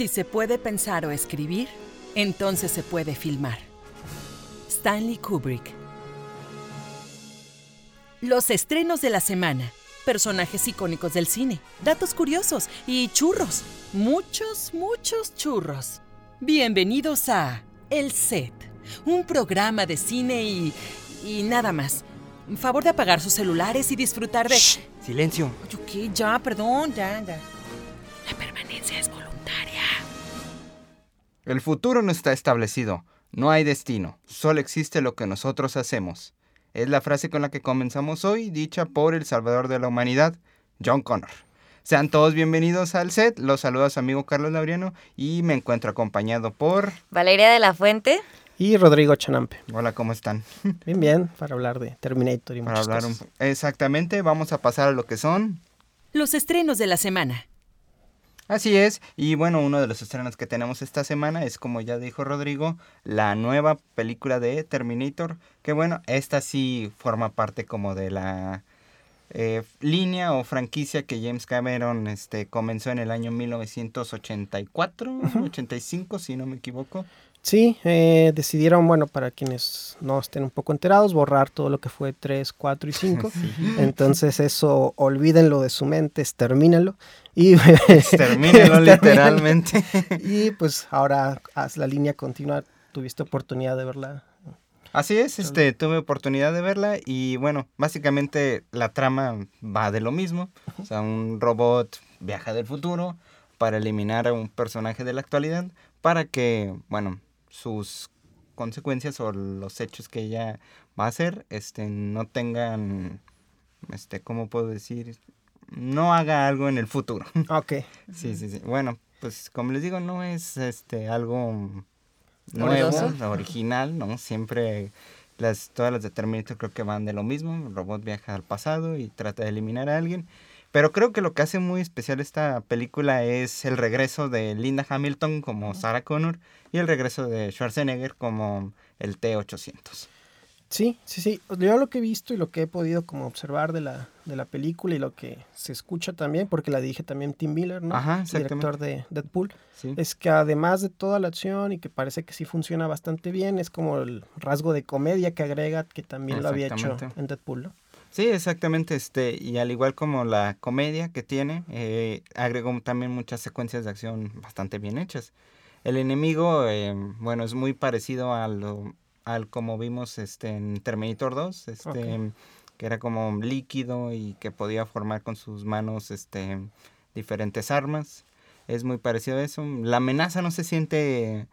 Si se puede pensar o escribir, entonces se puede filmar. Stanley Kubrick. Los estrenos de la semana. Personajes icónicos del cine, datos curiosos y churros. Muchos, muchos churros. Bienvenidos a El Set, un programa de cine y... y nada más. Favor de apagar sus celulares y disfrutar de... Shh, silencio. Ay, ya, perdón, ya, ya. La permanencia es voluntaria. El futuro no está establecido. No hay destino. Solo existe lo que nosotros hacemos. Es la frase con la que comenzamos hoy, dicha por el salvador de la humanidad, John Connor. Sean todos bienvenidos al set. Los saluda su amigo Carlos Laureano y me encuentro acompañado por... Valeria de la Fuente. Y Rodrigo Chanampe. Hola, ¿cómo están? Bien, bien, para hablar de Terminator y Para muchas hablar un... cosas. Exactamente, vamos a pasar a lo que son Los estrenos de la semana. Así es, y bueno, uno de los estrenos que tenemos esta semana es, como ya dijo Rodrigo, la nueva película de Terminator, que bueno, esta sí forma parte como de la eh, línea o franquicia que James Cameron este, comenzó en el año 1984, 85, si no me equivoco. Sí, eh, decidieron, bueno, para quienes no estén un poco enterados, borrar todo lo que fue 3, 4 y 5. Entonces eso, olvídenlo de su mente, extermínalo. Y, Termínelo literalmente. y pues ahora haz la línea continua. ¿Tuviste oportunidad de verla? Así es, este, tuve oportunidad de verla y bueno, básicamente la trama va de lo mismo. O sea, un robot viaja del futuro para eliminar a un personaje de la actualidad para que, bueno, sus consecuencias o los hechos que ella va a hacer, este, no tengan, este, ¿cómo puedo decir? No haga algo en el futuro. Ok. Sí, sí, sí. Bueno, pues como les digo, no es este algo nuevo, original, ¿no? Siempre las, todas las de Terminator creo que van de lo mismo. El robot viaja al pasado y trata de eliminar a alguien. Pero creo que lo que hace muy especial esta película es el regreso de Linda Hamilton como Sarah Connor y el regreso de Schwarzenegger como el T-800. Sí, sí, sí. Yo lo que he visto y lo que he podido como observar de la, de la película y lo que se escucha también, porque la dije también Tim Miller, ¿no? Ajá. Director de Deadpool. Sí. es que además de toda la acción y que parece que sí funciona bastante bien, es como el rasgo de comedia que agrega que también lo había hecho en Deadpool, ¿no? Sí, exactamente, este, y al igual como la comedia que tiene, eh, agregó también muchas secuencias de acción bastante bien hechas. El enemigo, eh, bueno, es muy parecido a lo- al como vimos este, en Terminator 2, este, que era como líquido y que podía formar con sus manos este, diferentes armas. Es muy parecido a eso. La amenaza no se siente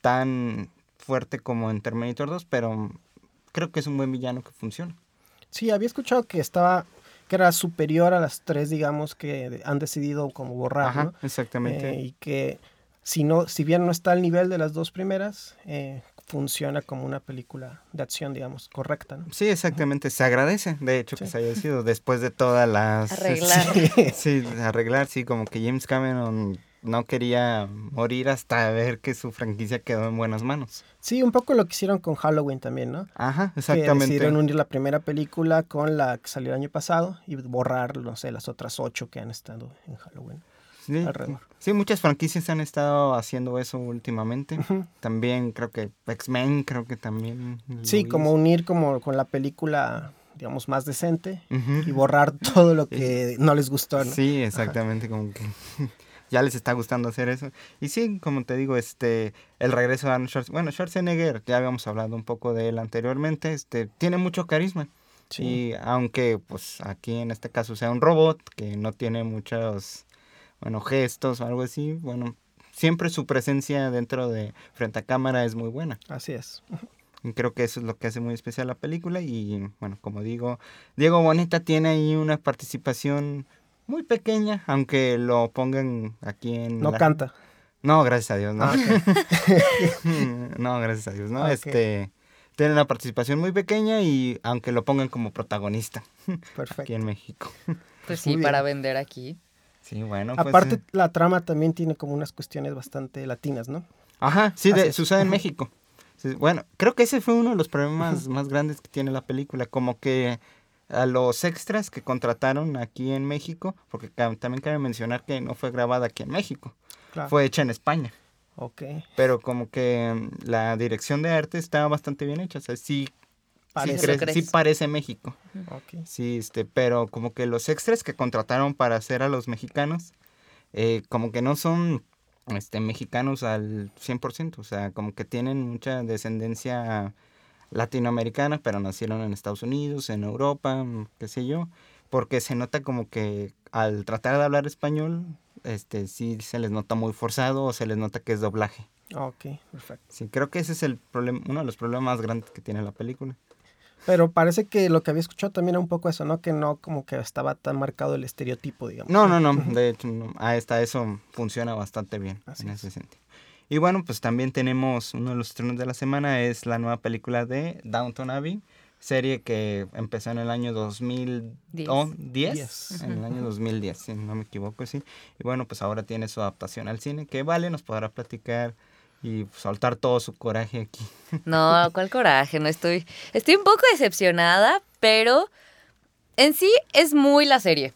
tan fuerte como en Terminator 2, pero creo que es un buen villano que funciona. Sí, había escuchado que estaba, que era superior a las tres, digamos, que han decidido como borrar, Ajá, ¿no? exactamente. Eh, y que si no, si bien no está al nivel de las dos primeras, eh, funciona como una película de acción, digamos, correcta, ¿no? Sí, exactamente. Se agradece, de hecho, que se haya sido después de todas las... Arreglar. Sí, arreglar, sí, como que James Cameron no quería morir hasta ver que su franquicia quedó en buenas manos. Sí, un poco lo que hicieron con Halloween también, ¿no? Ajá, Que exactamente. decidieron unir la primera película con la que salió el año pasado y borrar, no sé, las otras ocho que han estado en Halloween. Sí, alrededor. sí, muchas franquicias han estado haciendo eso últimamente. También creo que X-Men, creo que también. Sí, como unir como con la película, digamos, más decente y borrar todo lo que no les gustó, ¿no? Sí, exactamente, como que ya les está gustando hacer eso. Y sí, como te digo, este, el regreso de Arnold Schwarzenegger, bueno, Schwarzenegger, ya habíamos hablado un poco de él anteriormente, este, tiene mucho carisma. Sí. Y aunque, pues, aquí en este caso sea un robot que no tiene muchos, bueno, gestos o algo así, bueno, siempre su presencia dentro de frente a cámara es muy buena. Así es. Y creo que eso es lo que hace muy especial la película y bueno, como digo, Diego Boneta tiene ahí una participación muy pequeña, aunque lo pongan aquí en... No la- canta. No, gracias a Dios, no. Ah, no, gracias a Dios, no. Este, tiene una participación muy pequeña y aunque lo pongan como protagonista aquí Perfecto. en México. Pues Muy sí, bien. para vender aquí. Sí, bueno. Pues, Aparte, eh, la trama también tiene como unas cuestiones bastante latinas, ¿no? Ajá, sí, de, sucede en México. Sí, bueno, creo que ese fue uno de los problemas más grandes que tiene la película, como que a los extras que contrataron aquí en México, porque también cabe mencionar que no fue grabada aquí en México, Claro. fue hecha en España, Ok. pero como que mm, la dirección de arte está bastante bien hecha, o sea, sí, sí, Parece. sí parece México, Ok. sí, este, pero como que los extras que contrataron para hacer a los mexicanos, eh, como que no son este, mexicanos al 100%, o sea, como que tienen mucha descendencia latinoamericana, pero nacieron en Estados Unidos, en Europa, qué sé yo, porque se nota como que al tratar de hablar español, este, sí se les nota muy forzado o se les nota que es doblaje. Ok, perfecto. Sí, creo que ese es el problema, uno de los problemas más grandes que tiene la película. Pero parece que lo que había escuchado también era un poco eso, ¿no? Que no como que estaba tan marcado el estereotipo, digamos. No, no, no, de hecho, no, hasta eso funciona bastante bien Así en es. ese sentido. Y bueno, pues también tenemos uno de los estrenos de la semana, es la nueva película de Downton Abbey, serie que empezó en el año 2010, Diez. en el año 2010, si no me equivoco, sí. Y bueno, pues ahora tiene su adaptación al cine, que vale, nos podrá platicar y soltar todo su coraje aquí. No, cuál coraje, no estoy. Estoy un poco decepcionada, pero en sí es muy la serie.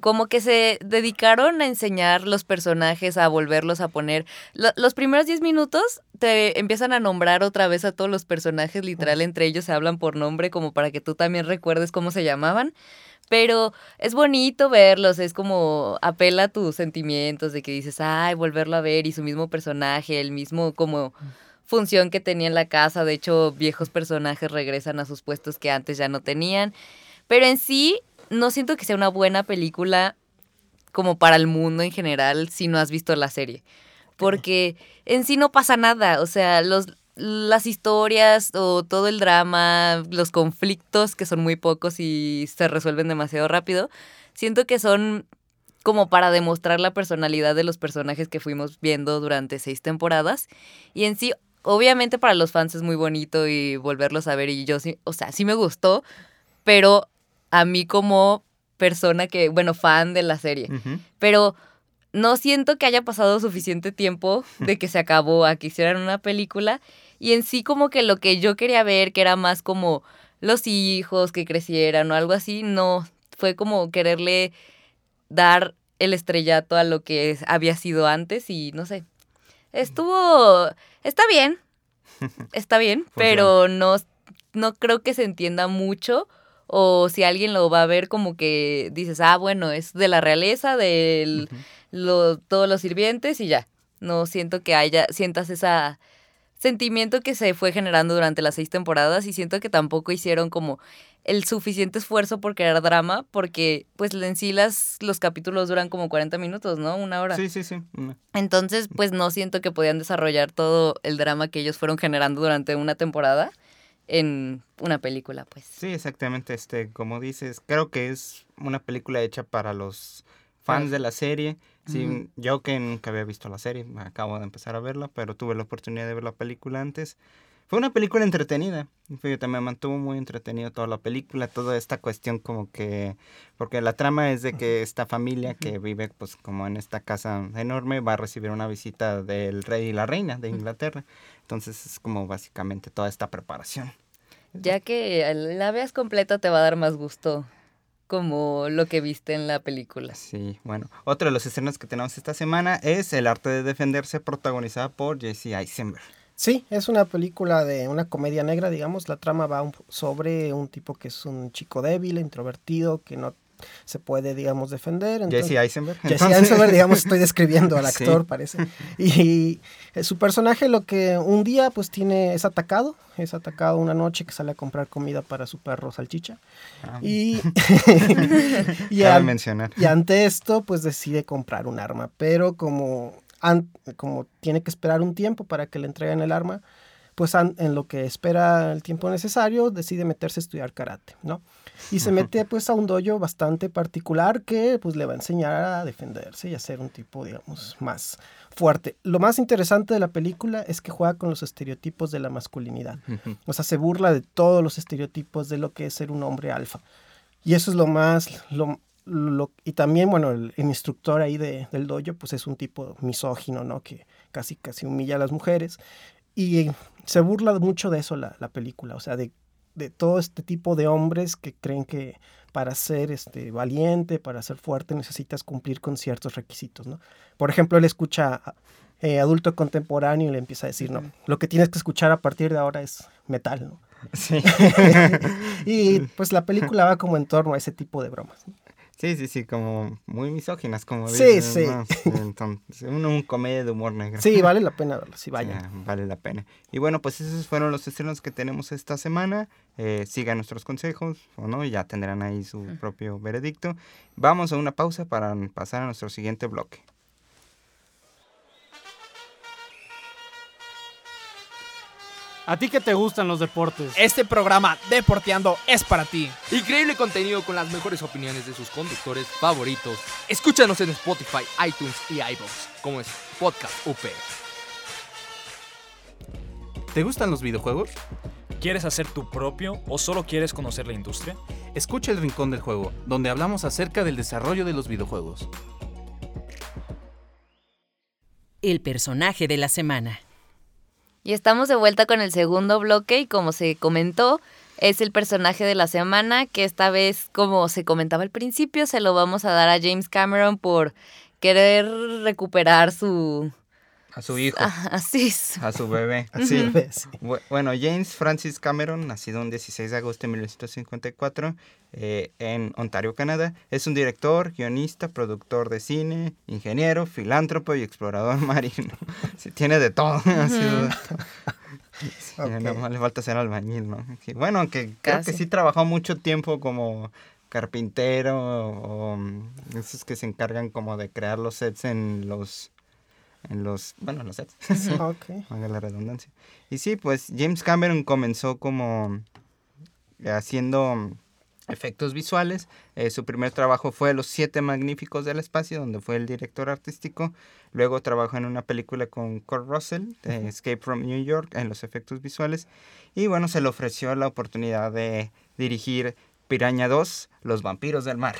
Como que se dedicaron a enseñar los personajes, a volverlos a poner. Lo- los primeros 10 minutos te empiezan a nombrar otra vez a todos los personajes, literal, entre ellos se hablan por nombre, como para que tú también recuerdes cómo se llamaban. Pero es bonito verlos, es como apela a tus sentimientos de que dices, ay, volverlo a ver y su mismo personaje, el mismo como función que tenía en la casa. De hecho, viejos personajes regresan a sus puestos que antes ya no tenían. Pero en sí, no siento que sea una buena película como para el mundo en general si no has visto la serie. Porque en sí no pasa nada. O sea, los, las historias o todo el drama, los conflictos, que son muy pocos y se resuelven demasiado rápido, siento que son como para demostrar la personalidad de los personajes que fuimos viendo durante seis temporadas. Y en sí, obviamente para los fans es muy bonito y volverlos a ver y yo sí, o sea, sí me gustó, pero a mí como persona que, bueno, fan de la serie, pero no siento que haya pasado suficiente tiempo de que se acabó a que hicieran una película. Y en sí como que lo que yo quería ver, que era más como los hijos que crecieran o algo así, no, fue como quererle dar el estrellato a lo que había sido antes y no sé. Estuvo, está bien, está bien, pero no, no creo que se entienda mucho o si alguien lo va a ver como que dices, ah, bueno, es de la realeza, de lo, todos los sirvientes y ya. No siento que haya, sientas esa sentimiento que se fue generando durante las seis temporadas y siento que tampoco hicieron como el suficiente esfuerzo por crear drama porque pues en sí las, los capítulos duran como 40 minutos, ¿no? Una hora. Sí, sí, sí. una- Entonces, pues no siento que podían desarrollar todo el drama que ellos fueron generando durante una temporada en una película, pues. Sí, exactamente. Este, como dices, creo que es una película hecha para los fans de la serie. Sí, yo que nunca había visto la serie, acabo de empezar a verla, pero tuve la oportunidad de ver la película antes. Fue una película entretenida. Fíjate, me mantuvo muy entretenido toda la película, toda esta cuestión como que, porque la trama es de que esta familia que vive pues como en esta casa enorme va a recibir una visita del rey y la reina de Inglaterra. Entonces es como básicamente toda esta preparación. Ya que la veas completa te va a dar más gusto como lo que viste en la película. Sí, bueno. Otro de los estrenos que tenemos esta semana es El arte de defenderse, protagonizada por Jesse Eisenberg. Sí, es una película de una comedia negra, digamos. La trama va un- sobre un tipo que es un chico débil, introvertido, que no se puede, digamos, defender. entonces- Jesse Eisenberg. Jesse entonces- Eisenberg, digamos, estoy describiendo al Sí. actor, parece. Y eh, su personaje lo que un día pues tiene, es atacado, es atacado una noche que sale a comprar comida para su perro salchicha. Ah, Y, y, an- mencionar. y ante esto pues decide comprar un arma, pero como, como tiene que esperar un tiempo para que le entreguen el arma, pues en lo que espera el tiempo necesario decide meterse a estudiar karate, ¿no? Y se mete pues a un dojo bastante particular que pues le va a enseñar a defenderse y a ser un tipo, digamos, más fuerte. Lo más interesante de la película es que juega con los estereotipos de la masculinidad. O sea, se burla de todos los estereotipos de lo que es ser un hombre alfa. Y eso es lo más, lo, lo, y también, bueno, el, instructor ahí de, del dojo, pues es un tipo misógino, ¿no? Que casi, casi humilla a las mujeres. Y se burla mucho de eso la, la película, o sea, de, de, todo este tipo de hombres que creen que para ser este, valiente, para ser fuerte, necesitas cumplir con ciertos requisitos, ¿no? Por ejemplo, él escucha eh, adulto contemporáneo y le empieza a decir, no, lo que tienes que escuchar a partir de ahora es metal, ¿no? Sí. y pues la película va como en torno a ese tipo de bromas. ¿no? Sí, sí, sí, como muy misóginas, como sí, sí. ¿no? Entonces, un, un, comedia de humor negro. Sí, vale la pena verlo, sí, vaya. Sí, vale la pena. Y bueno, pues esos fueron los estrenos que tenemos esta semana. Eh, sigan nuestros consejos, o no, ya tendrán ahí su propio veredicto. Vamos a una pausa para pasar a nuestro siguiente bloque. ¿A ti que te gustan los deportes? Este programa Deporteando es para ti. Increíble contenido con las mejores opiniones de sus conductores favoritos. Escúchanos en Spotify, iTunes y iVoox, como es Podcast UP. ¿Te gustan los videojuegos? ¿Quieres hacer tu propio o solo quieres conocer la industria? Escucha El Rincón del Juego, donde hablamos acerca del desarrollo de los videojuegos. El personaje de la semana. Y estamos de vuelta con el segundo bloque y como se comentó, es el personaje de la semana que esta vez, como se comentaba al principio, se lo vamos a dar a James Cameron por querer recuperar su... A su hijo. Así A su bebé. Sí. Bueno, James Francis Cameron, nacido un 16 de agosto de 1954 eh, en Ontario, Canadá, es un director, guionista, productor de cine, ingeniero, filántropo y explorador marino. Se tiene de todo. Sí, okay. Nada más le falta ser albañil, ¿no? Bueno, aunque creo que sí trabajó mucho tiempo como carpintero o esos que se encargan como de crear los sets en los en los, bueno, en los sets. okay. Haga la redundancia. Y sí, pues James Cameron comenzó como haciendo efectos visuales. Eh, su primer trabajo fue Los Siete Magníficos del Espacio, donde fue el director artístico. Luego trabajó en una película con Kurt Russell, Escape from New York, en los efectos visuales. Y bueno, se le ofreció la oportunidad de dirigir Piraña 2, Los Vampiros del Mar.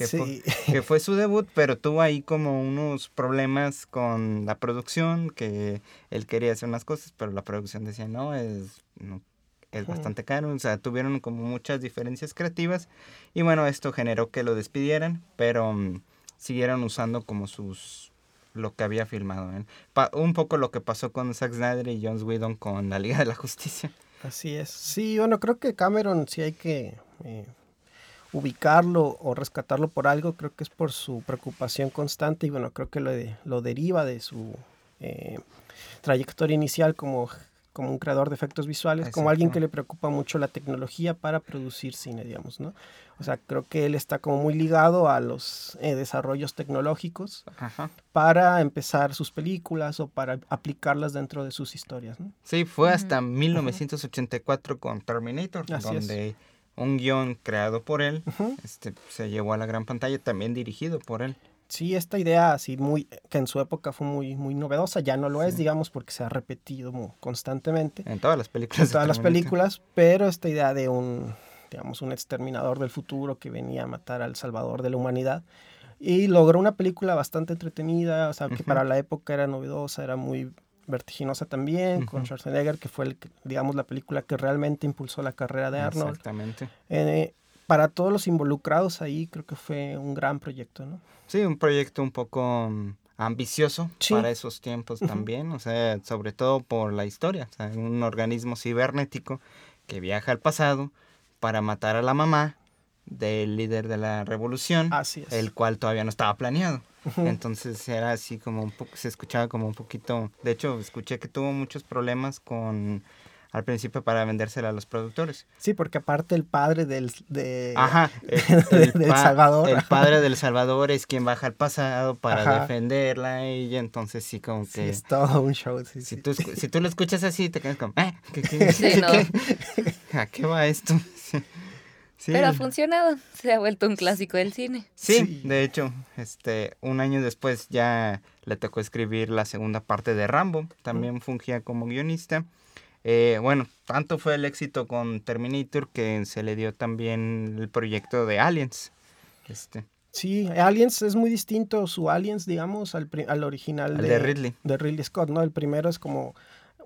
Que, sí. fue, que fue su debut, pero tuvo ahí como unos problemas con la producción, que él quería hacer unas cosas, pero la producción decía, no, es, no, es bastante caro, o sea, tuvieron como muchas diferencias creativas y bueno, esto generó que lo despidieran, pero um, siguieron usando como sus lo que había filmado. ¿eh? Un poco lo que pasó con Zack Snyder y Joss Whedon con la Liga de la Justicia. Así es. Sí, bueno, creo que Cameron sí hay que eh, ubicarlo o rescatarlo por algo, creo que es por su preocupación constante y bueno, creo que lo, de, lo deriva de su eh, trayectoria inicial como como un creador de efectos visuales, Exacto. como alguien que le preocupa mucho la tecnología para producir cine, digamos, ¿no? O sea, creo que él está como muy ligado a los eh, desarrollos tecnológicos Ajá. para empezar sus películas o para aplicarlas dentro de sus historias, ¿no? Sí, fue hasta uh -huh. 1984 con Terminator, Así donde es. Un guion creado por él uh -huh. este, se llevó a la gran pantalla, también dirigido por él sí, esta idea así muy, que en su época fue muy, muy novedosa, ya no lo sí. es, digamos, porque se ha repetido muy constantemente. En todas las películas. En todas las películas, pero esta idea de un, digamos, un exterminador del futuro que venía a matar al salvador de la humanidad. Y logró una película bastante entretenida, o sea, que uh -huh. para la época era novedosa, era muy vertiginosa también, uh -huh. con Schwarzenegger, que fue, el, digamos, la película que realmente impulsó la carrera de Arnold. Exactamente. Eh, para todos los involucrados ahí creo que fue un gran proyecto, ¿no? Sí, un proyecto un poco um, ambicioso sí. para esos tiempos también, o sea, sobre todo por la historia, o sea, un organismo cibernético que viaja al pasado para matar a la mamá del líder de la revolución, Así es. el cual todavía no estaba planeado. Uh -huh. Entonces era así como un poco, se escuchaba como un poquito, de hecho escuché que tuvo muchos problemas con al principio para vendérsela a los productores. Sí, porque aparte el padre del, de, Ajá, el, el del pa Salvador. El padre del Salvador es quien baja al pasado para Ajá. defenderla y entonces sí como que... Sí, es todo un show. Sí, si, sí. Tú, si tú lo escuchas así te quedas como, ¿eh? ¿Qué, qué, sí, ¿qué, no. qué? ¿A qué va esto? Sí, Pero ha funcionado. Se ha vuelto un clásico del cine. Sí, Sí. de hecho, este, un año después ya le tocó escribir la segunda parte de Rambo, también fungía como guionista. Eh, bueno, tanto fue el éxito con Terminator que se le dio también el proyecto de Aliens. Este, Sí, Aliens es muy distinto su Aliens, digamos, al, pri- al original el de Ridley. de Ridley Scott, ¿no? El primero es como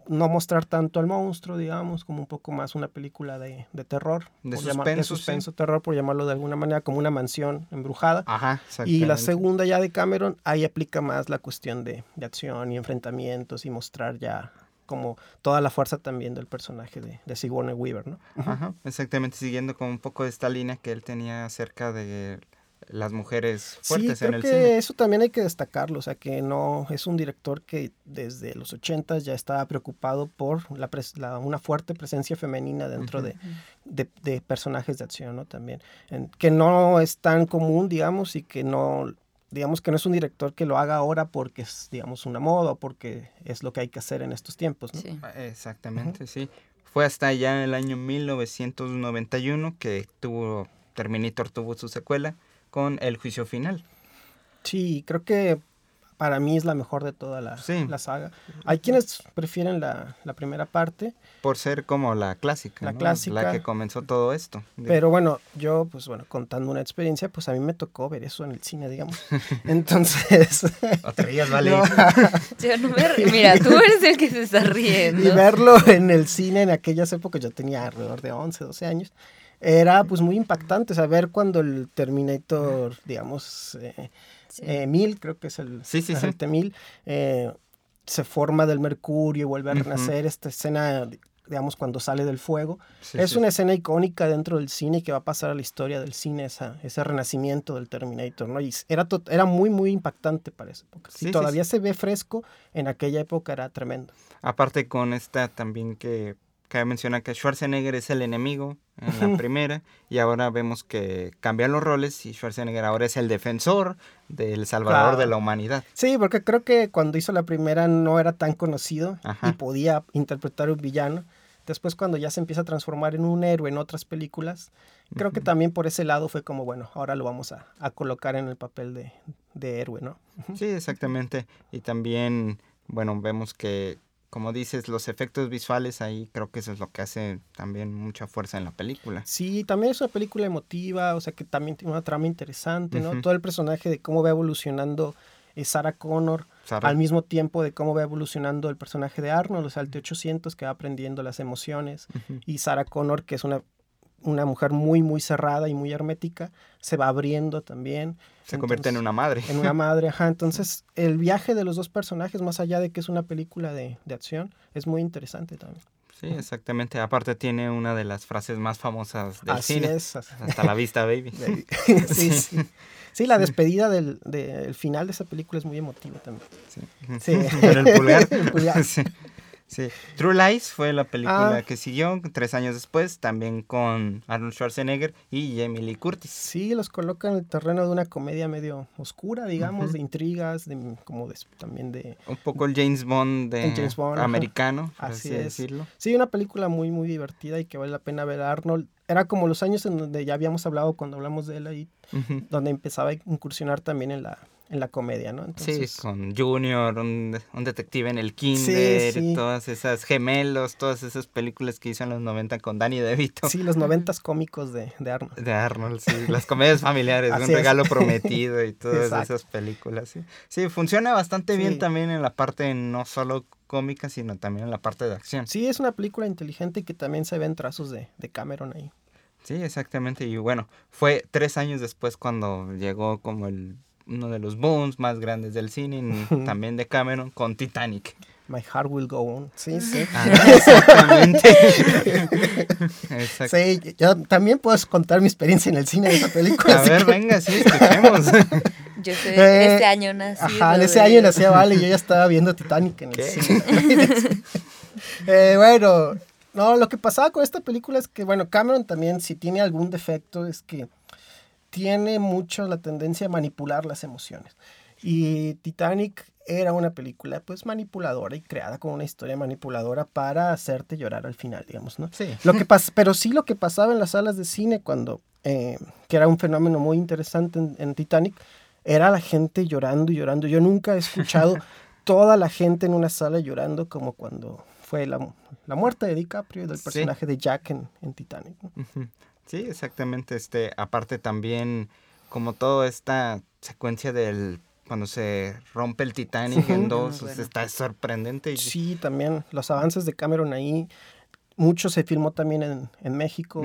no mostrar tanto al monstruo, digamos, como un poco más una película de, de terror. De por llamar- de suspenso, sí. suspenso, terror, por llamarlo de alguna manera, como una mansión embrujada. Ajá, Y la segunda ya de Cameron, ahí aplica más la cuestión de, de acción y enfrentamientos y mostrar ya como toda la fuerza también del personaje de, de Sigourney Weaver, ¿no? Ajá, exactamente, siguiendo con un poco de esta línea que él tenía acerca de las mujeres fuertes sí, en creo el que cine. eso también hay que destacarlo, o sea que no es un director que desde los 80 ya estaba preocupado por la, pres- la- una fuerte presencia femenina dentro de, de- de personajes de acción, ¿no? También, En- que no es tan común, digamos, y que no, digamos que no es un director que lo haga ahora porque es, digamos, una moda o porque es lo que hay que hacer en estos tiempos, ¿no? Sí. Ah, Exactamente, sí. Fue hasta ya el año 1991 que tuvo Terminator tuvo su secuela con El juicio final. Sí, creo que para mí es la mejor de toda la, Sí. la saga. Hay quienes prefieren la, la primera parte, Por ser como la clásica, La ¿no? clásica. La que comenzó todo esto. Pero bueno, yo, pues bueno, contando una experiencia, pues a mí me tocó ver eso en el cine, digamos. Entonces, Otra días, vale. no, Yo no me Mira, tú eres el que se está y riendo. verlo en el cine en aquellas épocas, yo tenía alrededor de 11, 12 años, era pues muy impactante, saber cuando el Terminator, digamos, eh, Sí. eh, 1000, creo que es el, Sí, sí, T-1000, eh, se forma del mercurio y vuelve a renacer, esta escena, digamos, cuando sale del fuego. Sí, es sí. una escena icónica dentro del cine que va a pasar a la historia del cine, esa, ese renacimiento del Terminator, ¿no? Y era, era muy, muy impactante para esa época. Si sí, todavía se ve fresco, en aquella época era tremendo. Aparte con esta también que cabe mencionar que Schwarzenegger es el enemigo en la primera y ahora vemos que cambian los roles y Schwarzenegger ahora es el defensor del salvador Claro. de la humanidad. Sí, porque creo que cuando hizo la primera no era tan conocido Ajá. y podía interpretar un villano. Después cuando ya se empieza a transformar en un héroe en otras películas, creo que también por ese lado fue como, bueno, ahora lo vamos a, a colocar en el papel de, de héroe, ¿no? Sí, exactamente. Y también, bueno, vemos que, como dices, los efectos visuales ahí creo que eso es lo que hace también mucha fuerza en la película. Sí, también es una película emotiva, o sea que también tiene una trama interesante, ¿no? Todo el personaje de cómo va evolucionando eh, Sarah Connor, Sarah- al mismo tiempo de cómo va evolucionando el personaje de Arnold, o sea, el T-800 que va aprendiendo las emociones, y Sarah Connor, que es una, una mujer muy, muy cerrada y muy hermética, se va abriendo también. Se convierte en una madre. En una madre, ajá. Entonces, el viaje de los dos personajes, más allá de que es una película de, de acción, es muy interesante también. Sí, exactamente. Aparte tiene una de las frases más famosas del Así cine. es. así- Hasta la vista, baby. sí, sí. Sí, la despedida del, del final de esa película es muy emotiva también. Sí. Sí. Pero el pulgar. El pulgar. Sí. Sí. True Lies fue la película Ah. que siguió tres años después, también con Arnold Schwarzenegger y Jamie Lee Curtis. Sí, los coloca en el terreno de una comedia medio oscura, digamos, de intrigas, de, como de- también de... Un poco el James Bond de El James Bond, americano, por Así así, es. decirlo. Sí, una película muy, muy divertida y que vale la pena ver a Arnold. Era como los años en donde ya habíamos hablado cuando hablamos de él ahí, donde empezaba a incursionar también en la, en la comedia, ¿no? Entonces, sí, con Junior, un, de- un detective en el kinder, sí. todas esas gemelos, todas esas películas que hizo en los 90 con Danny DeVito. sí, los noventas cómicos de, de Arnold. De Arnold, sí, las comedias familiares, un es. regalo prometido y todas esas películas, sí. Sí, funciona bastante bien también en la parte no solo cómica, sino también en la parte de acción. Sí, es una película inteligente y que también se ven trazos de, de Cameron ahí. Sí, exactamente. Y bueno, fue tres años después cuando llegó como el uno de los booms más grandes del cine, y también de Cameron, con Titanic. My Heart Will Go On. Sí, sí. Ah, exactamente. Exacto. Sí, yo también puedo contar mi experiencia en el cine de esa película. A ver, que- venga, sí, escuchemos. Yo soy Eh, ese año nacido. Ajá, en ese de- año nacía Vale y yo ya estaba viendo Titanic en el ¿Qué? cine. Eh, bueno, no, lo que pasaba con esta película es que, bueno, Cameron también, si tiene algún defecto, es que tiene mucho la tendencia a manipular las emociones. Y Titanic era una película pues manipuladora y creada con una historia manipuladora para hacerte llorar al final, digamos, ¿no? Sí. Lo que pas pero sí lo que pasaba en las salas de cine cuando, eh, que era un fenómeno muy interesante en, en Titanic, era la gente llorando y llorando. Yo nunca he escuchado toda la gente en una sala llorando como cuando fue la, la muerte de DiCaprio y del Sí. personaje de Jack en, en Titanic. ¿no? Sí, exactamente. Este, aparte también, como toda esta secuencia del cuando se rompe el Titanic en dos, bueno. está sorprendente. y- Sí, también los avances de Cameron ahí, mucho se filmó también en, en México.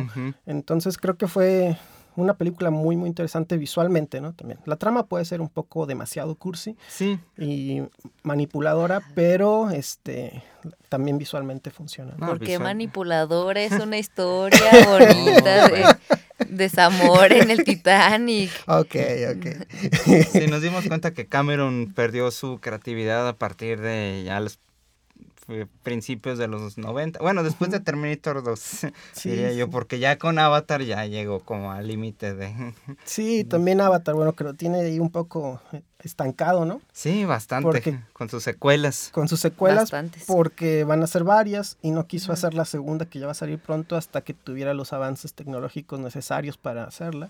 Entonces creo que fue una película muy, muy interesante visualmente, ¿no? También. La trama puede ser un poco demasiado cursi Sí, y manipuladora, pero este también visualmente funciona. No, Porque visual. manipulador es una historia bonita de desamor en el Titanic. Ok, ok. sí, nos dimos cuenta que Cameron perdió su creatividad a partir de ya los eh, principios de los 90. Bueno, después de Terminator 2, Sí, diría yo, porque ya con Avatar ya llegó como al límite de... Sí, también Avatar, bueno, que lo tiene ahí un poco estancado, ¿no? Sí, bastante, Porque- con sus secuelas. Con sus secuelas, Bastantes. porque van a ser varias y no quiso hacer la segunda que ya va a salir pronto hasta que tuviera los avances tecnológicos necesarios para hacerla.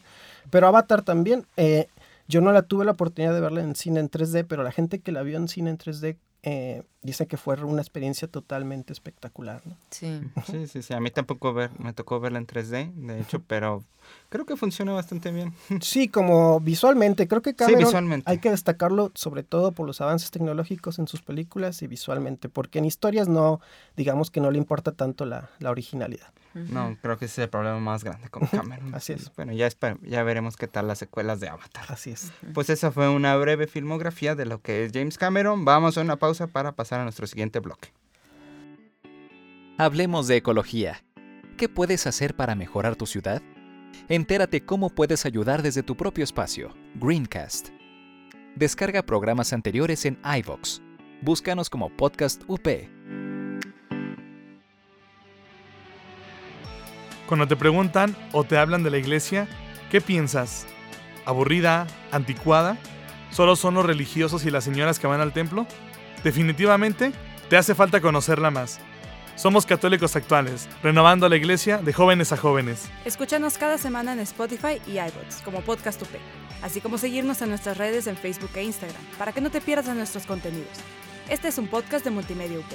Pero Avatar también, eh, yo no la tuve la oportunidad de verla en cine en 3D, pero la gente que la vio en cine en 3D eh, dice que fue una experiencia totalmente espectacular. ¿no? Sí. Sí, sí, sí. A mí tampoco ver, me tocó verla en 3D, de hecho, pero creo que funciona bastante bien. Sí, como visualmente, creo que Cameron visualmente. hay que destacarlo sobre todo por los avances tecnológicos en sus películas y visualmente, porque en historias no, digamos que no le importa tanto la, la originalidad. No, creo que ese es el problema más grande con Cameron. Así es. Bueno, ya, ya veremos qué tal las secuelas de Avatar. Así es. Pues esa fue una breve filmografía de lo que es James Cameron. Vamos a una pausa para pasar a nuestro siguiente bloque. Hablemos de ecología. ¿Qué puedes hacer para mejorar tu ciudad? Entérate cómo puedes ayudar desde tu propio espacio. Greencast. Descarga programas anteriores en iVoox. Búscanos como Podcast UP. Cuando te preguntan o te hablan de la iglesia, ¿qué piensas? ¿Aburrida? ¿Anticuada? ¿Solo son los religiosos y las señoras que van al templo? Definitivamente, te hace falta conocerla más. Somos católicos actuales, renovando la iglesia de jóvenes a jóvenes. Escúchanos cada semana en Spotify y iBots como Podcast UP, así como seguirnos en nuestras redes en Facebook e Instagram para que no te pierdas de nuestros contenidos. Este es un podcast de Multimedia UP.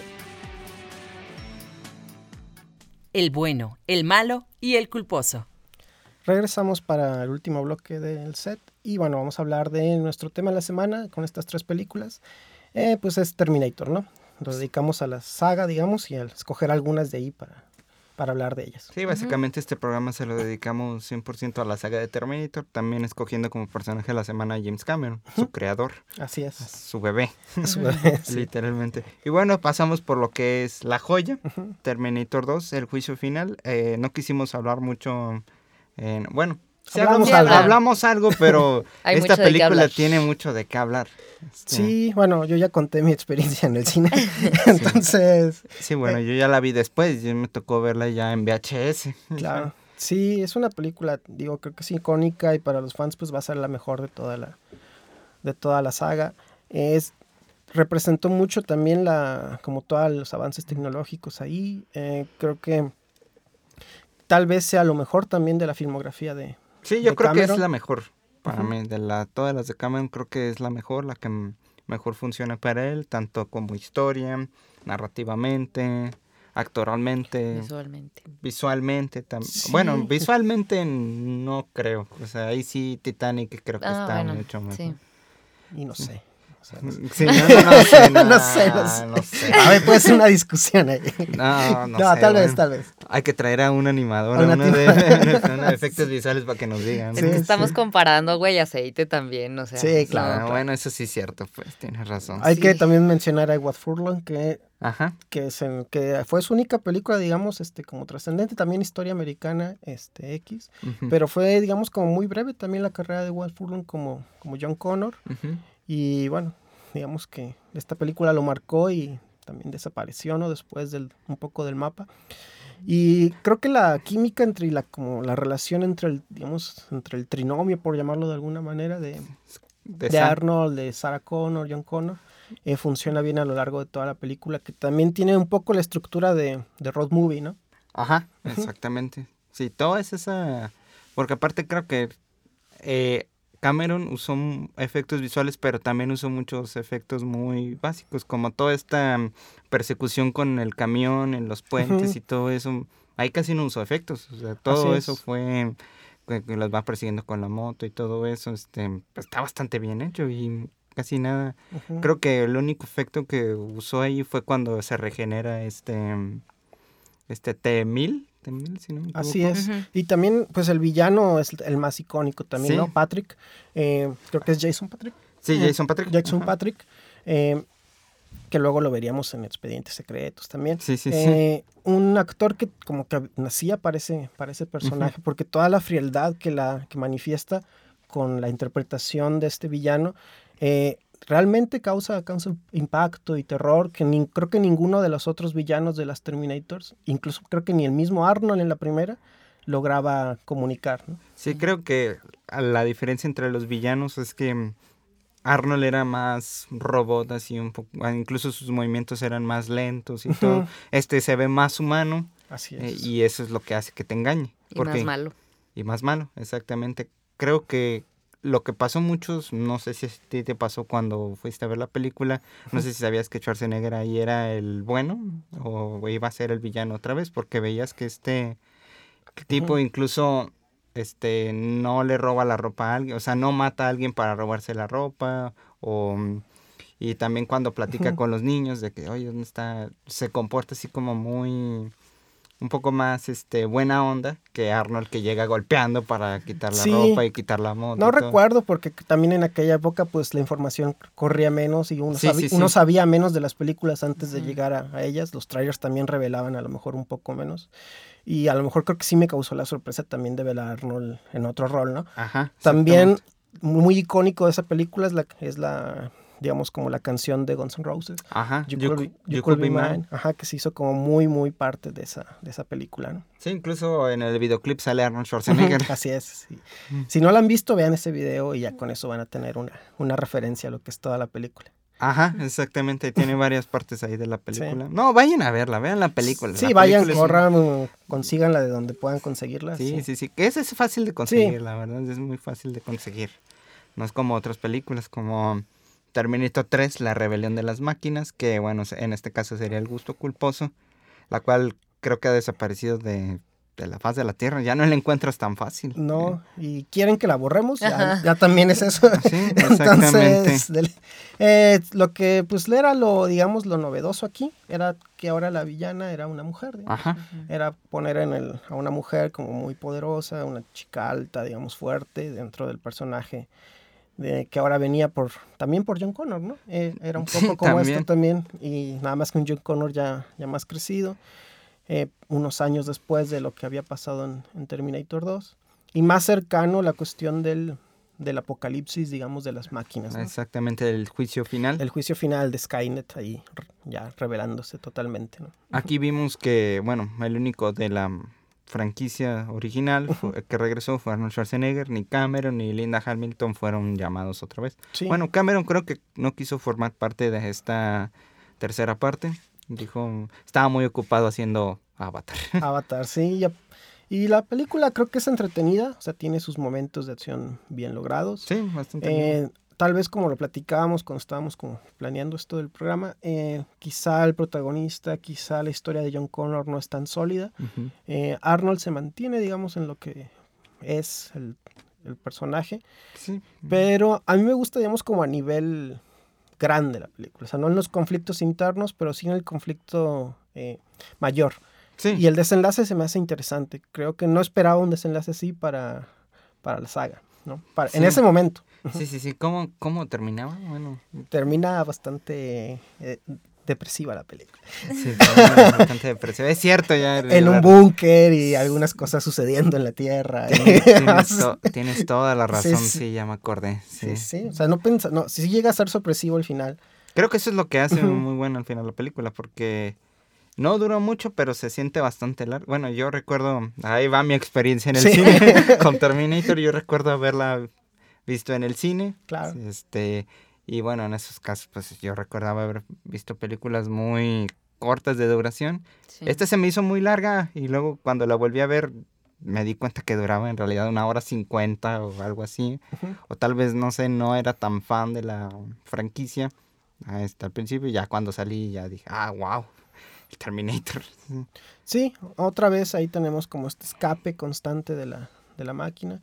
El bueno, el malo y el culposo. Regresamos para el último bloque del set y bueno, vamos a hablar de nuestro tema de la semana con estas tres películas. Eh, pues es Terminator, ¿no? Nos dedicamos a la saga, digamos, y a escoger algunas de ahí para, para hablar de ellas. Sí, básicamente este programa se lo dedicamos 100% a la saga de Terminator, también escogiendo como personaje de la semana a James Cameron, su creador, Así es. su bebé, A su sí. literalmente. Y bueno, pasamos por lo que es la joya, Terminator 2, el juicio final. Eh, no quisimos hablar mucho, en- bueno, sí Hablamos algo. hablamos algo, pero esta película tiene mucho de qué hablar. Este, Sí, bueno, yo ya conté mi experiencia en el cine. Entonces, Sí, bueno, yo ya la vi después, yo me tocó verla ya en VHS. claro. Sí, es una película, digo, creo que es icónica y para los fans pues va a ser la mejor de toda la, de toda la saga. Es, representó mucho también la, como todos los avances tecnológicos ahí. Eh, creo que tal vez sea lo mejor también de la filmografía de, Sí, yo creo que es la mejor para Ujú. mí. De la, todas las de Cameron creo que es la mejor, la que mejor funciona para él, tanto como historia, narrativamente, actoralmente, Visualmente. visualmente también. Sí. Bueno, visualmente no creo. O sea, ahí sí Titanic creo que Ah, está bueno, mucho mejor. sí. y no sé. O sea, no sé. Sí, no, no, no sé, No no, sé, no sé. A ver, puede ser una discusión ahí. No, no, No, sé, tal vez, tal vez. Hay que traer a un animador, A una uno de, efectos visuales para que nos digan. Es estamos comparando agua y aceite también, o sea. Sí, Ah, claro. claro. bueno, eso sí es cierto, pues tienes razón. Hay que también mencionar a Edward Furlong, que Ajá. que, se- que fue su única película, digamos, este, como trascendente, también historia americana, este, X, pero fue, digamos, como muy breve también la carrera de Walt Furlong como, como John Connor, ujú. Y bueno, digamos que esta película lo marcó y también desapareció, ¿no? Después del, un poco del mapa. Y creo que la química entre la, como la relación entre el, digamos, entre el trinomio, por llamarlo de alguna manera, de, De de Arnold, de Sarah Connor, John Connor, eh, funciona bien a lo largo de toda la película, que también tiene un poco la estructura de, de road movie, ¿no? Ajá, exactamente. Sí, todo es esa... Porque aparte creo que eh, Cameron usó efectos visuales, pero también usó muchos efectos muy básicos, como toda esta mm, persecución con el camión en los puentes y todo eso. Ahí casi no usó efectos, o sea, todo Así eso es. fue que, que los va persiguiendo con la moto y todo eso, este, pues, está bastante bien hecho y casi nada. Creo que el único efecto que usó ahí fue cuando se regenera este, mm, este T-1000, T-1000, si no me Así es. Y también, pues el villano es el más icónico también, Sí. ¿no? Patrick. eh, creo que es Jason Patrick. Sí, Eh, Jason Patrick. Jason Ajá. Patrick. eh, que luego lo veríamos en Expedientes Secretos también. Sí, sí, sí. Eh, Un actor que como que nacía para ese, para ese personaje, porque toda la frialdad que, la, que manifiesta con la interpretación de este villano eh, realmente causa, causa impacto y terror que ni- creo que ninguno de los otros villanos de las Terminators, incluso creo que ni el mismo Arnold en la primera, lograba comunicar. ¿no? Sí, creo que la diferencia entre los villanos es que mm, Arnold era más robot, así un poco, ah, incluso sus movimientos eran más lentos y todo. Este se ve más humano Así eh, es. y eso es lo que hace que te engañe. Y más malo. Y más malo, exactamente. Creo que lo que pasó muchos, no sé si a ti te pasó cuando fuiste a ver la película, no sé si sabías que Schwarzenegger ahí era el bueno o iba a ser el villano otra vez, porque veías que este tipo incluso este no le roba la ropa a alguien, o sea, no mata a alguien para robarse la ropa o mm, y también cuando platica con los niños de que, oye, ¿dónde está? Se comporta así como muy un poco más este buena onda que Arnold que llega golpeando para quitar la Sí. ropa y quitar la moto. No recuerdo porque también en aquella época pues la información corría menos y uno, Sí, sabi- sí, sí. uno sabía menos de las películas antes de llegar a, a ellas. Los trailers también revelaban a lo mejor un poco menos. Y a lo mejor creo que sí me causó la sorpresa también de ver a Arnold en otro rol, ¿no? Ajá. También muy icónico de esa película es la, es la digamos como la canción de Guns N' Roses. Ajá. You, You Could Cou- Be, You You Could Could Be Be Mine. Mine. Ajá, que se hizo como muy, muy parte de esa, de esa película, ¿no? Sí, incluso en el videoclip sale Arnold Schwarzenegger. Así es. sí. Si no la han visto, vean ese video y ya con eso van a tener una, una referencia a lo que es toda la película. Ajá, exactamente. Tiene varias partes ahí de la película. No, vayan a verla, vean la película. Sí, La vayan, película un- corran, uh, consíganla de donde puedan conseguirla. Sí, sí. sí, sí. Que esa es fácil de conseguir, la verdad. Es muy fácil de conseguir. No es como otras películas como Terminator 3, La Rebelión de las Máquinas, que bueno, en este caso sería El Gusto Culposo, la cual creo que ha desaparecido de, de la faz de la Tierra. Ya no la encuentras tan fácil. No, y quieren que la borremos, ya, ya también es eso. Sí, exactamente. Entonces, del- eh, lo que pues era lo, digamos, lo novedoso aquí, era que ahora la villana era una mujer. digamos. Ajá. Era poner en el, a una mujer como muy poderosa, una chica alta, digamos, fuerte dentro del personaje. De, que ahora venía por también por John Connor, ¿no? Eh, era un Sí, poco como también. esto también, y nada más que un John Connor ya, ya más crecido, eh, unos años después de lo que había pasado en, en Terminator 2, y más cercano la cuestión del, del apocalipsis, digamos, de las máquinas. ¿no? Exactamente, el juicio final. El juicio final de Skynet ahí ya revelándose totalmente, ¿no? Aquí vimos que, bueno, el único de la franquicia original fue- que regresó fue Arnold Schwarzenegger, ni Cameron ni Linda Hamilton fueron llamados otra vez. Sí. Bueno, Cameron creo que no quiso formar parte de esta tercera parte. Dijo, estaba muy ocupado haciendo Avatar. Avatar, sí. ya- Y la película creo que es entretenida, o sea, tiene sus momentos de acción bien logrados. Sí, bastante bien. Tal vez como lo platicábamos cuando estábamos como planeando esto del programa, eh, quizá el protagonista, quizá la historia de John Connor no es tan sólida. Eh, Arnold se mantiene, digamos, en lo que es el, el personaje, Sí. pero a mí me gusta, digamos, como a nivel grande la película, o sea, no en los conflictos internos, pero sí en el conflicto eh, mayor. Sí. Y el desenlace se me hace interesante. Creo que no esperaba un desenlace así para, para la saga, ¿no? Para- En ese momento. Sí, sí, sí. ¿Cómo, cómo terminaba? Bueno, Termina bastante eh, depresiva la película. sí, termina bastante depresivo. Es cierto, ya. En un búnker y algunas cosas sucediendo en la Tierra. Tienes, tienes to- tienes toda la razón, Sí, sí, sí. ya me acordé. Sí. Sí, sí. O sea, no pensa, no, si llega a ser sorpresivo al final. Creo que eso es lo que hace muy bueno al final la película, porque no duró mucho, pero se siente bastante largo. Bueno, yo recuerdo, ahí va mi experiencia en el Sí. cine con Terminator, yo recuerdo haberla visto en el cine. Claro. Este, Y bueno, en esos casos, pues yo recordaba haber visto películas muy cortas de duración. Sí. Esta se me hizo muy larga y luego cuando la volví a ver me di cuenta que duraba en realidad una hora cincuenta o algo así. Ujú. O tal vez, no sé, no era tan fan de la franquicia hasta el principio. Ya cuando salí ya dije, ah, wow, el Terminator. Sí, otra vez ahí tenemos como este escape constante de la, de la máquina.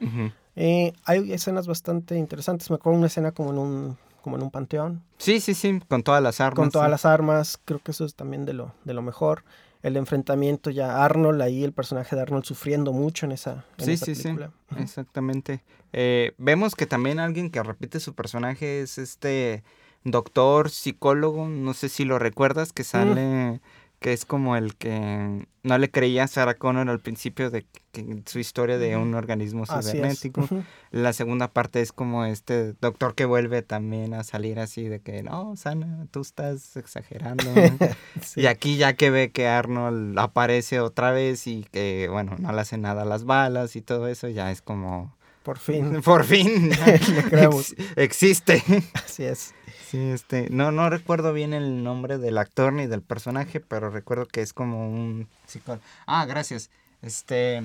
Eh, hay escenas bastante interesantes. Me acuerdo una escena como en un, como en un panteón, Sí, sí, sí, con todas las armas. con todas sí. las armas. Creo que eso es también de lo, de lo mejor. El enfrentamiento ya Arnold, ahí el personaje de Arnold sufriendo mucho en esa, en Sí, esa sí, sí, exactamente. Eh, vemos que también alguien que repite su personaje es este doctor psicólogo, no sé si lo recuerdas, que sale, que es como el que no le creía a Sarah Connor al principio de que, su historia de un organismo cibernético. La segunda parte es como este doctor que vuelve también a salir así de que, no, Sana, tú estás exagerando. Sí. Y aquí ya que ve que Arnold aparece otra vez y que, bueno, no le hace nada a las balas y todo eso, ya es como... Por fin. Por fin. Le creemos. ex- existe. Así es. Sí, este, no, no recuerdo bien el nombre del actor ni del personaje, pero recuerdo que es como un psicólogo. Ah, gracias. Este,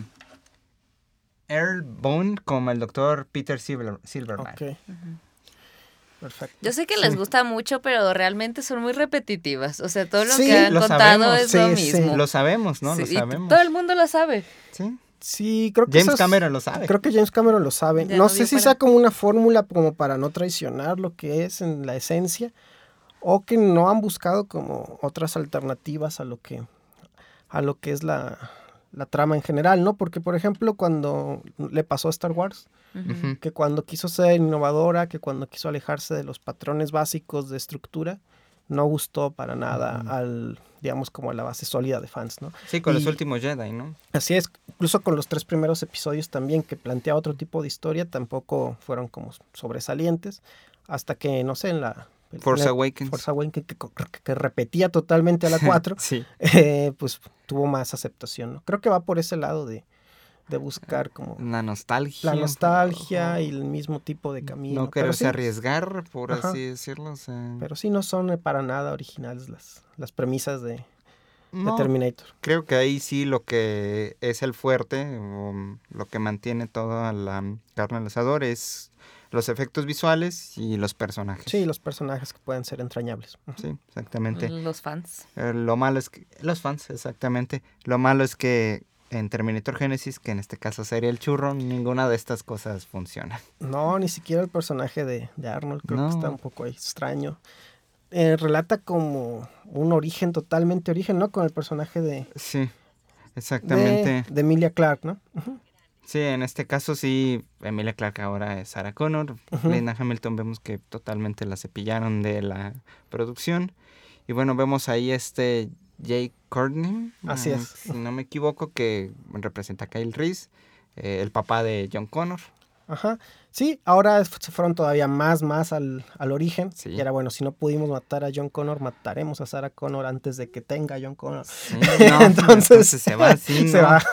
Earl Bone como el doctor Peter Silver, Silverman. Ok. Perfecto. Yo sé que les Sí. gusta mucho, pero realmente son muy repetitivas. O sea, todo lo Sí, que han lo contado sabemos. es lo Sí, mismo. Lo sabemos, ¿no? Sí, lo sabemos. todo el mundo lo sabe. Sí. Sí, creo que James esas- Cameron lo sabe. Creo que James Cameron lo sabe. Ya no sé si para- sea como una fórmula como para no traicionar lo que es en la esencia o que no han buscado como otras alternativas a lo que a lo que es la, la trama en general, ¿no? Porque por ejemplo, cuando le pasó a Star Wars, que cuando quiso ser innovadora, que cuando quiso alejarse de los patrones básicos de estructura, no gustó para nada al digamos como a la base sólida de fans, ¿no? Sí, con los últimos Jedi, ¿no? Así es, incluso con los tres primeros episodios también que plantea otro tipo de historia, tampoco fueron como sobresalientes, hasta que, no sé, en la... en Force Awakens. Force Awakens, que, que- que repetía totalmente a la 4, Sí. eh, pues tuvo más aceptación, ¿no? Creo que va por ese lado de, de buscar como La nostalgia. la nostalgia y el mismo tipo de camino. No quererse sí, arriesgar, por Ajá. así decirlo. o sea, pero sí no son eh, para nada originales las, las premisas de, Terminator. creo que ahí sí lo que es el fuerte, o lo que mantiene toda la carne al asador es los efectos visuales y los personajes. Sí, los personajes que pueden ser entrañables. Sí, exactamente. Los fans. Eh, lo malo es que... Los fans, exactamente. Lo malo es que en Terminator Genesis, que en este caso sería el churro, ninguna de estas cosas funciona. No, ni siquiera el personaje de, de Arnold, creo que está un poco extraño. Eh, relata como un origen totalmente origen, ¿no? Con el personaje de, Sí, exactamente. de, de Emilia Clark, ¿no? Sí, en este caso sí, Emilia Clarke ahora es Sarah Connor. Ujú. Linda Hamilton vemos que totalmente la cepillaron de la producción. Y bueno, vemos ahí este Jake Courtney. Así ah, es. Si no me equivoco, que representa a Kyle Reese, eh, el papá de John Connor. Ajá. Sí, ahora se fueron todavía más, más al, al origen. Sí. Y era bueno, si no pudimos matar a John Connor, mataremos a Sarah Connor antes de que tenga a John Connor. Sí, no, entonces, se va así, se ¿no? va.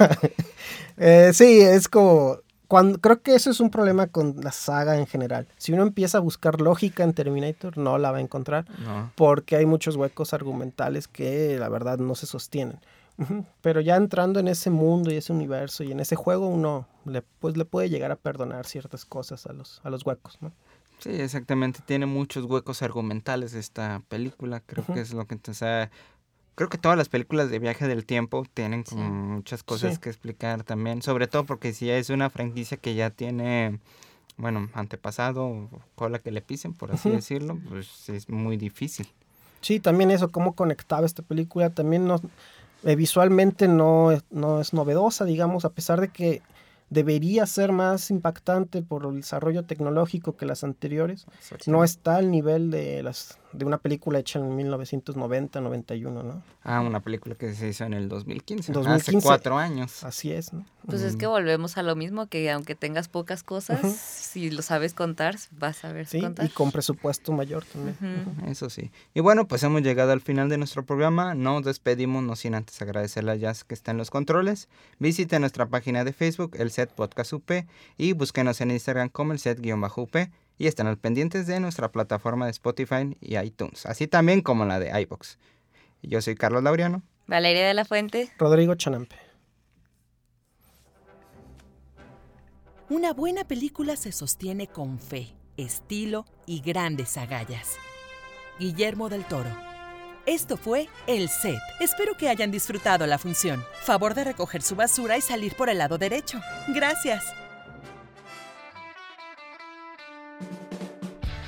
Eh, sí, es como. Cuando, creo que eso es un problema con la saga en general. Si uno empieza a buscar lógica en Terminator, no la va a encontrar. No. Porque hay muchos huecos argumentales que la verdad no se sostienen. Pero ya entrando en ese mundo y ese universo y en ese juego, uno le, pues, le puede llegar a perdonar ciertas cosas a los, a los huecos, ¿no? Sí, exactamente. Tiene muchos huecos argumentales esta película. Creo que es lo que... O sea, creo que todas las películas de viaje del tiempo tienen como muchas cosas Sí. que explicar también. Sobre todo porque si es una franquicia que ya tiene, bueno, antepasado, cola que le pisen, por así decirlo, pues es muy difícil. Sí, también eso, cómo conectaba esta película, también no, eh, visualmente no, no es novedosa, digamos, a pesar de que debería ser más impactante por el desarrollo tecnológico que las anteriores. No está al nivel de las de una película hecha en 1990, 91, ¿no? Ah, una película que se hizo en el 2015. Hace 2015. cuatro años. Así es, ¿no? Pues es que volvemos a lo mismo, que aunque tengas pocas cosas, si lo sabes contar, vas a saber Sí, contar. y con presupuesto mayor también. Eso sí. Y bueno, pues hemos llegado al final de nuestro programa. Nos despedimos, no sin antes agradecerle a Jazz que está en los controles. Visite nuestra página de Facebook, el set podcast UP, y búsquenos en Instagram como el set-UP. Y estén al pendientes de nuestra plataforma de Spotify y iTunes, así también como la de iBox. Yo soy Carlos Laureano. Valeria de la Fuente. Rodrigo Chanampe. Una buena película se sostiene con fe, estilo y grandes agallas. Guillermo del Toro. Esto fue El Set. Espero que hayan disfrutado la función. Favor de recoger su basura y salir por el lado derecho. Gracias.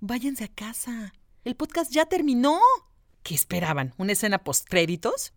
Váyanse a casa. El podcast ya terminó. ¿Qué esperaban? ¿Una escena post-créditos?